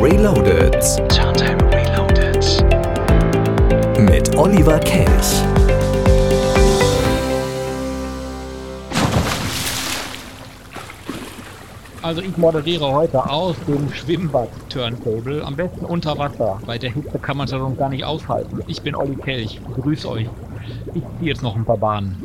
Reloaded. Turntable Reloaded. Mit Oliver Kelch. Also ich moderiere heute aus dem Schwimmbad-Turntable, am besten unter Wasser. Bei der Hitze kann man es ja sonst gar nicht aushalten. Ich bin Olli Kelch, grüß euch. Ich ziehe jetzt noch ein paar Bahnen.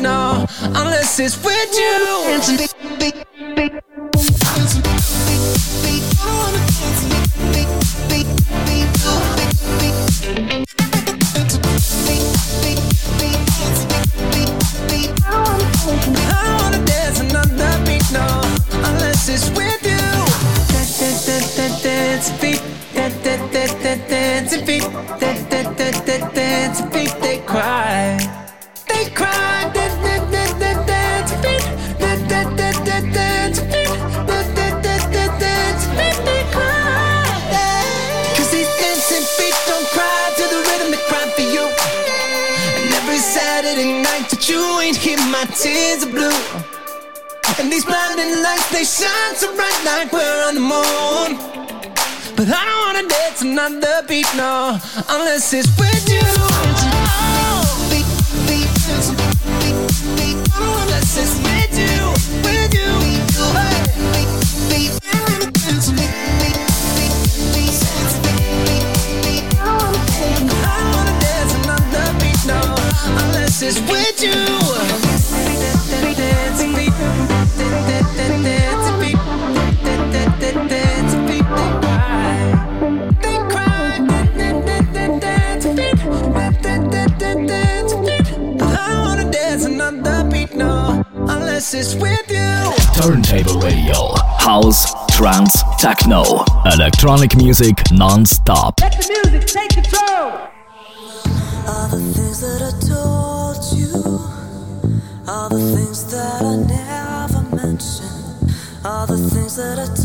No, unless it's with you. Tears are blue. And these blinding lights, they shine so bright like we're on the moon. But I don't wanna dance another beat, no, unless it's with you. Beat, I wanna dance another beat, no, unless it's with you. With you. Turntable Radio, House, Trance, Techno, Electronic Music non-stop. Let the music take control. All the things that I told you, all the things that I never mentioned, all the things that I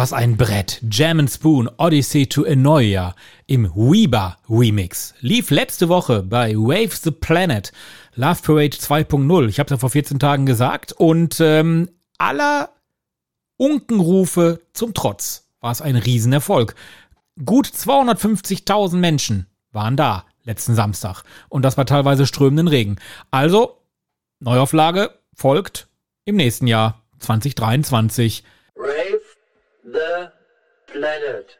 Was ein Brett. Jam Spoon Odyssey to Enoia im Weeba Remix. Lief letzte Woche bei Wave the Planet. Love Parade 2.0. Ich habe es ja vor 14 Tagen gesagt. Und ähm, aller Unkenrufe zum Trotz war es ein Riesenerfolg. Gut 250.000 Menschen waren da letzten Samstag. Und das bei teilweise strömenden Regen. Also, Neuauflage folgt im nächsten Jahr 2023. The planet.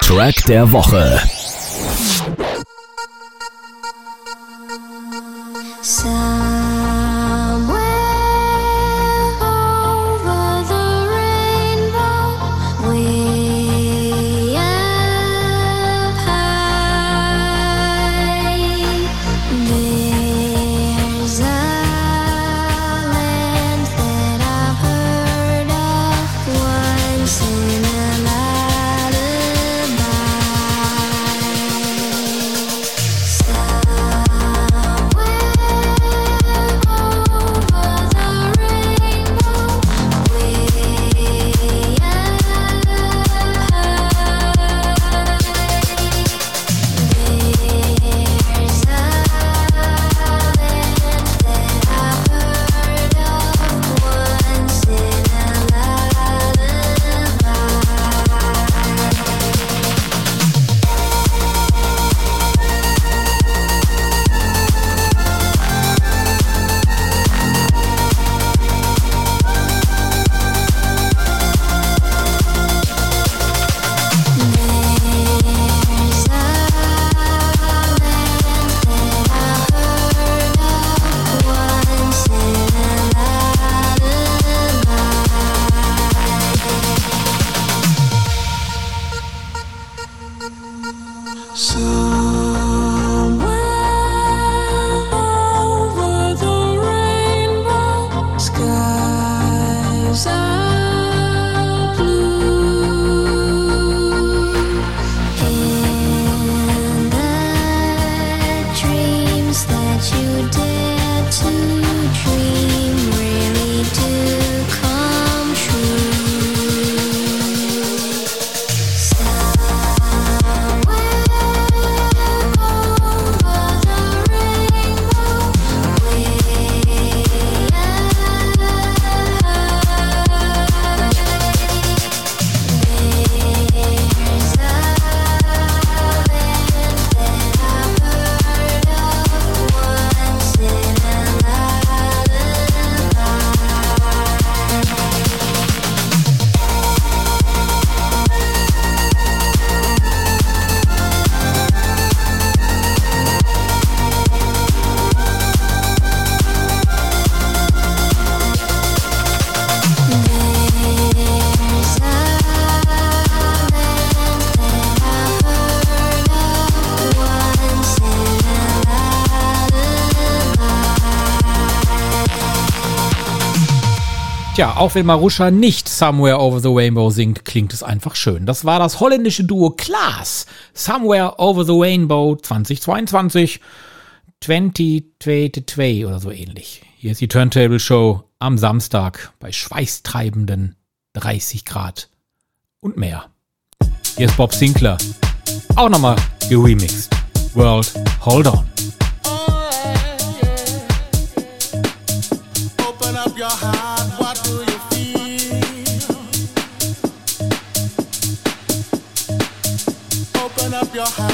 Track der Woche. Tja, auch wenn Marusha nicht Somewhere Over the Rainbow singt, klingt es einfach schön. Das war das holländische Duo Klaas. Somewhere Over the Rainbow 2022. 2022 oder so ähnlich. Hier ist die Turntable Show am Samstag bei schweißtreibenden 30 Grad und mehr. Hier ist Bob Sinclair. Auch nochmal geremixed. World, hold on. Open up your heart, your heart.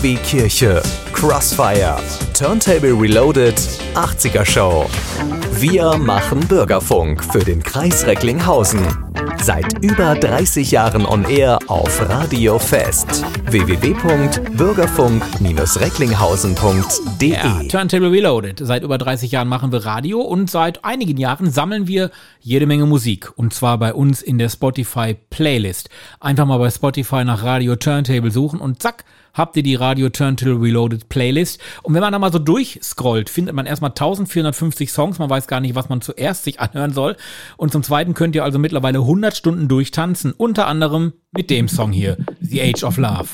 KW Kirche, Crossfire, Turntable Reloaded, 80er Show. Wir machen Bürgerfunk für den Kreis Recklinghausen. Seit über 30 Jahren on air auf Radio Fest. www.bürgerfunk-recklinghausen.de Ja, Turntable Reloaded. Seit über 30 Jahren machen wir Radio und seit einigen Jahren sammeln wir jede Menge Musik. Und zwar bei uns in der Spotify Playlist. Einfach mal bei Spotify nach Radio Turntable suchen und zack, habt ihr die Radio Turntable Reloaded Playlist. Und wenn man da mal so durchscrollt, findet man erstmal 1450 Songs. Man weiß gar nicht, was man zuerst sich anhören soll. Und zum Zweiten könnt ihr also mittlerweile 100 Stunden durchtanzen. Unter anderem mit dem Song hier, The Age of Love.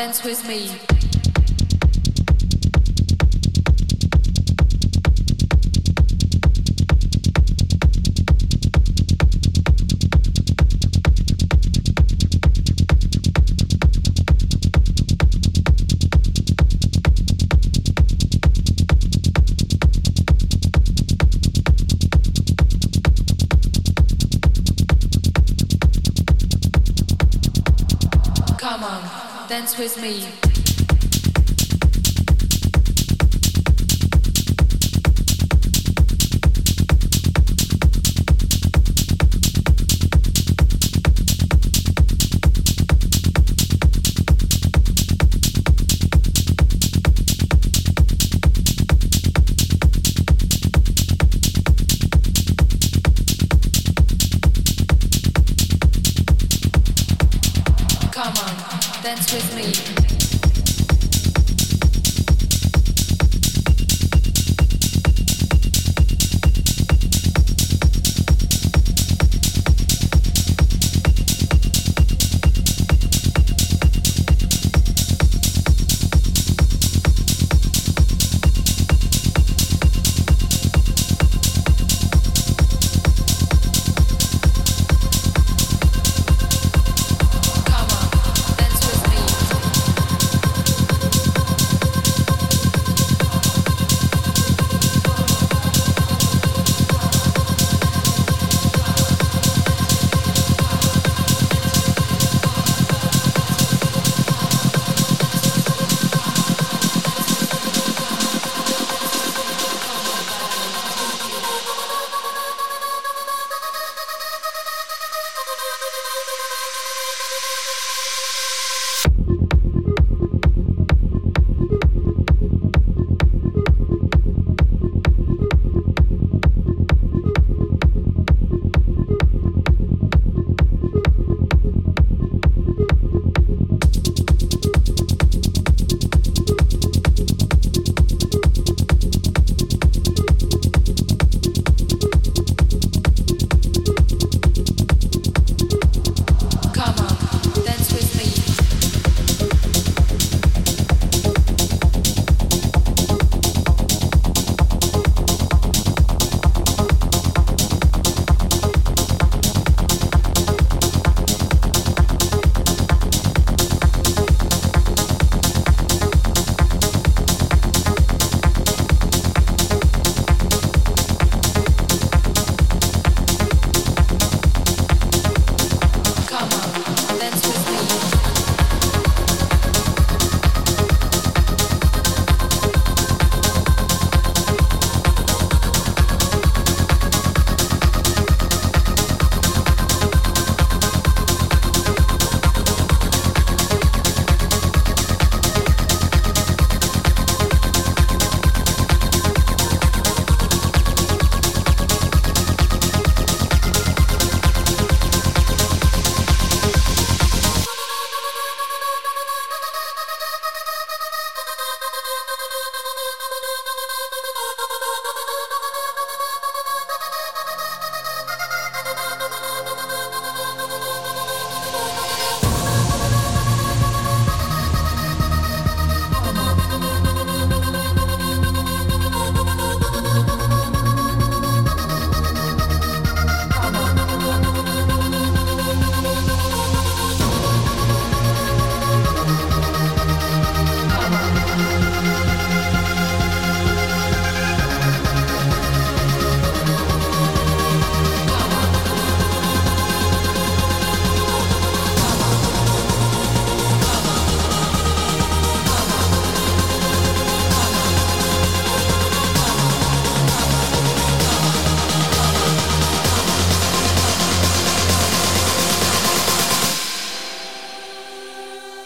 Dance with me. Dance with me.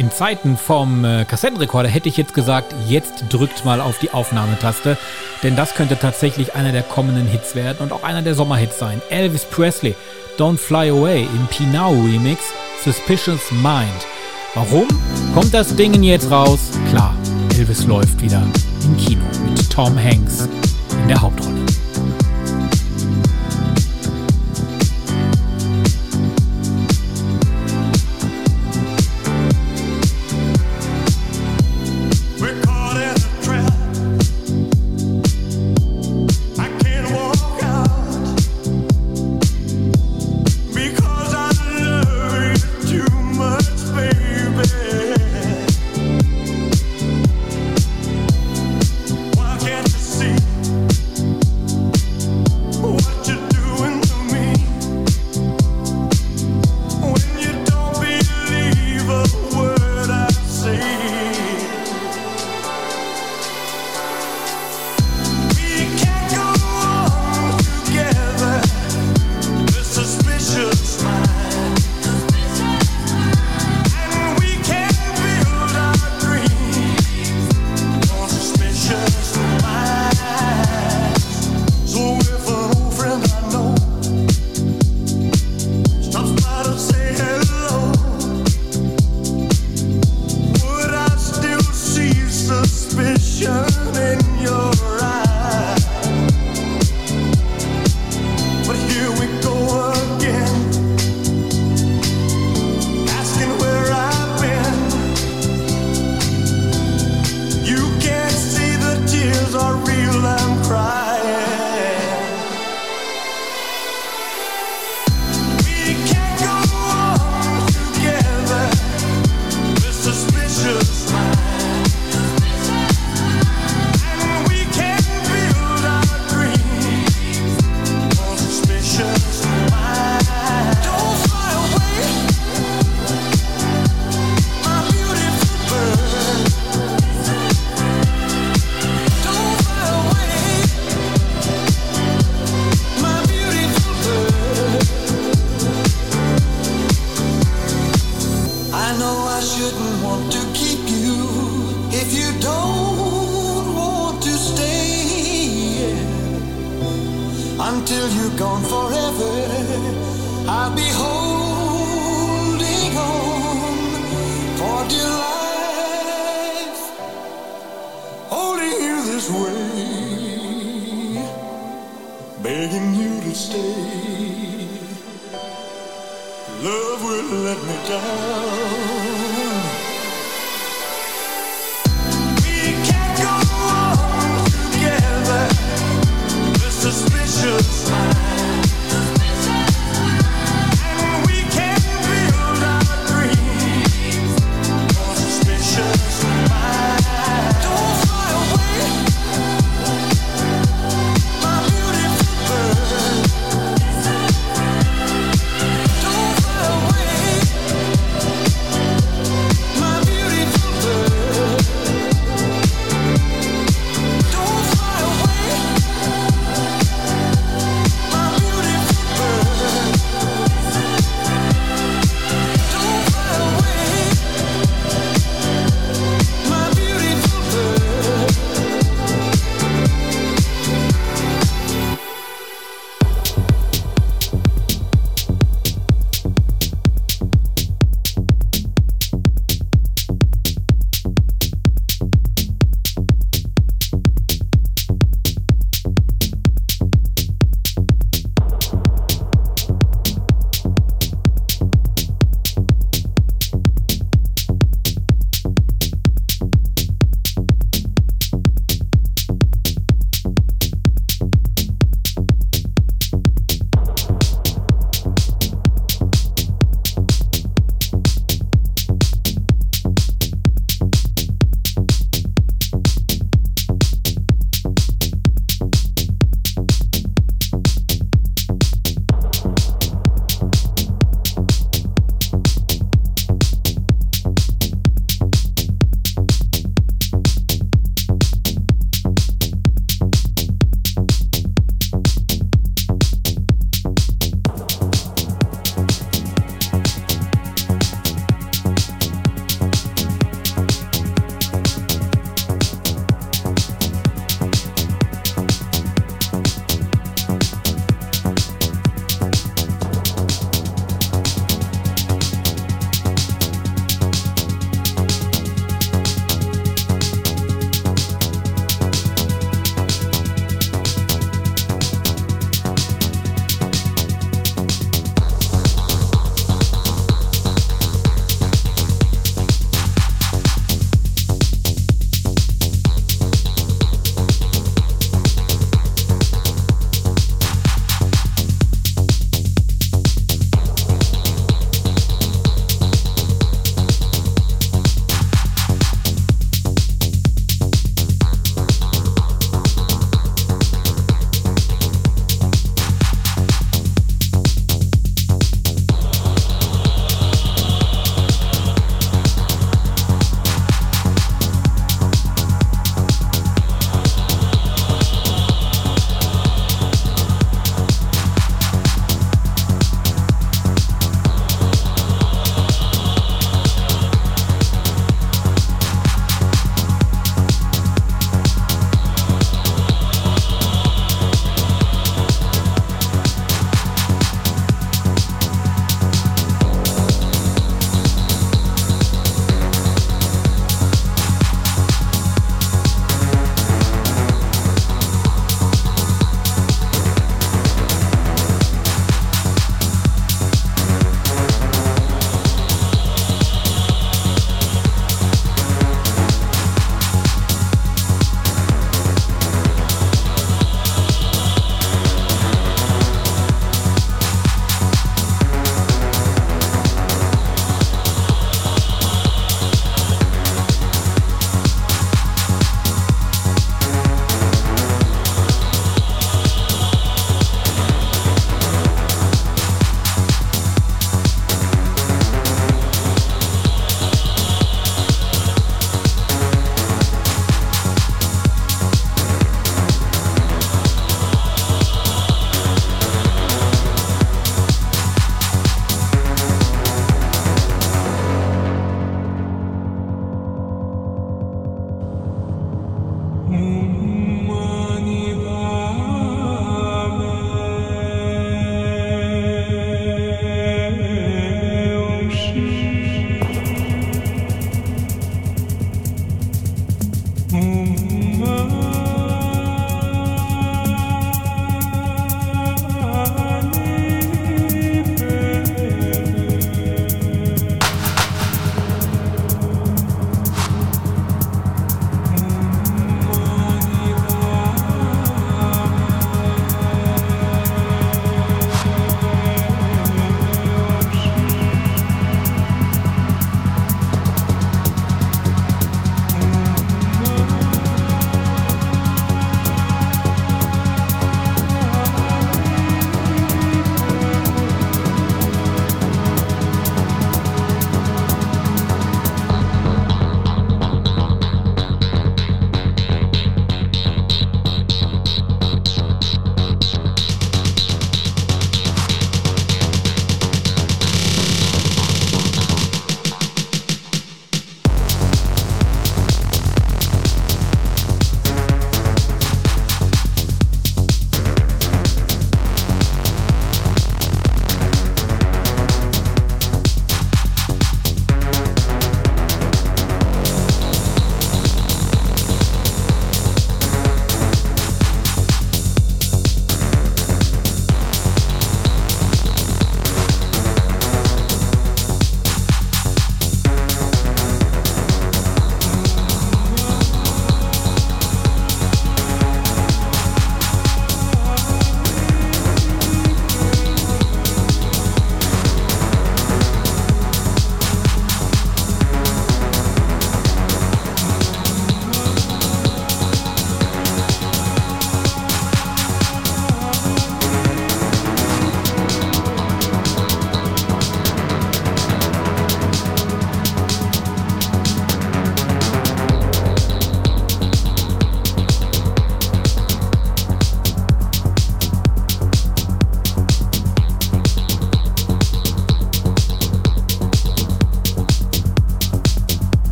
In Zeiten vom äh, Kassettenrekorder hätte ich jetzt gesagt, jetzt drückt mal auf die Aufnahmetaste, denn das könnte tatsächlich einer der kommenden Hits werden und auch einer der Sommerhits sein. Elvis Presley, Don't Fly Away im Pinau Remix, Suspicious Mind. Warum kommt das Ding jetzt raus? Klar, Elvis läuft wieder im Kino mit Tom Hanks in der Hauptrolle.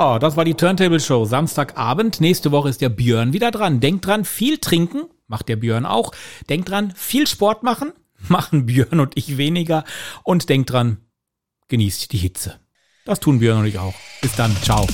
Das war die Turntable Show Samstagabend. Nächste Woche ist der Björn wieder dran. Denkt dran, viel trinken, macht der Björn auch. Denkt dran, viel Sport machen, machen Björn und ich weniger. Und denkt dran, genießt die Hitze. Das tun Björn und ich auch. Bis dann, ciao.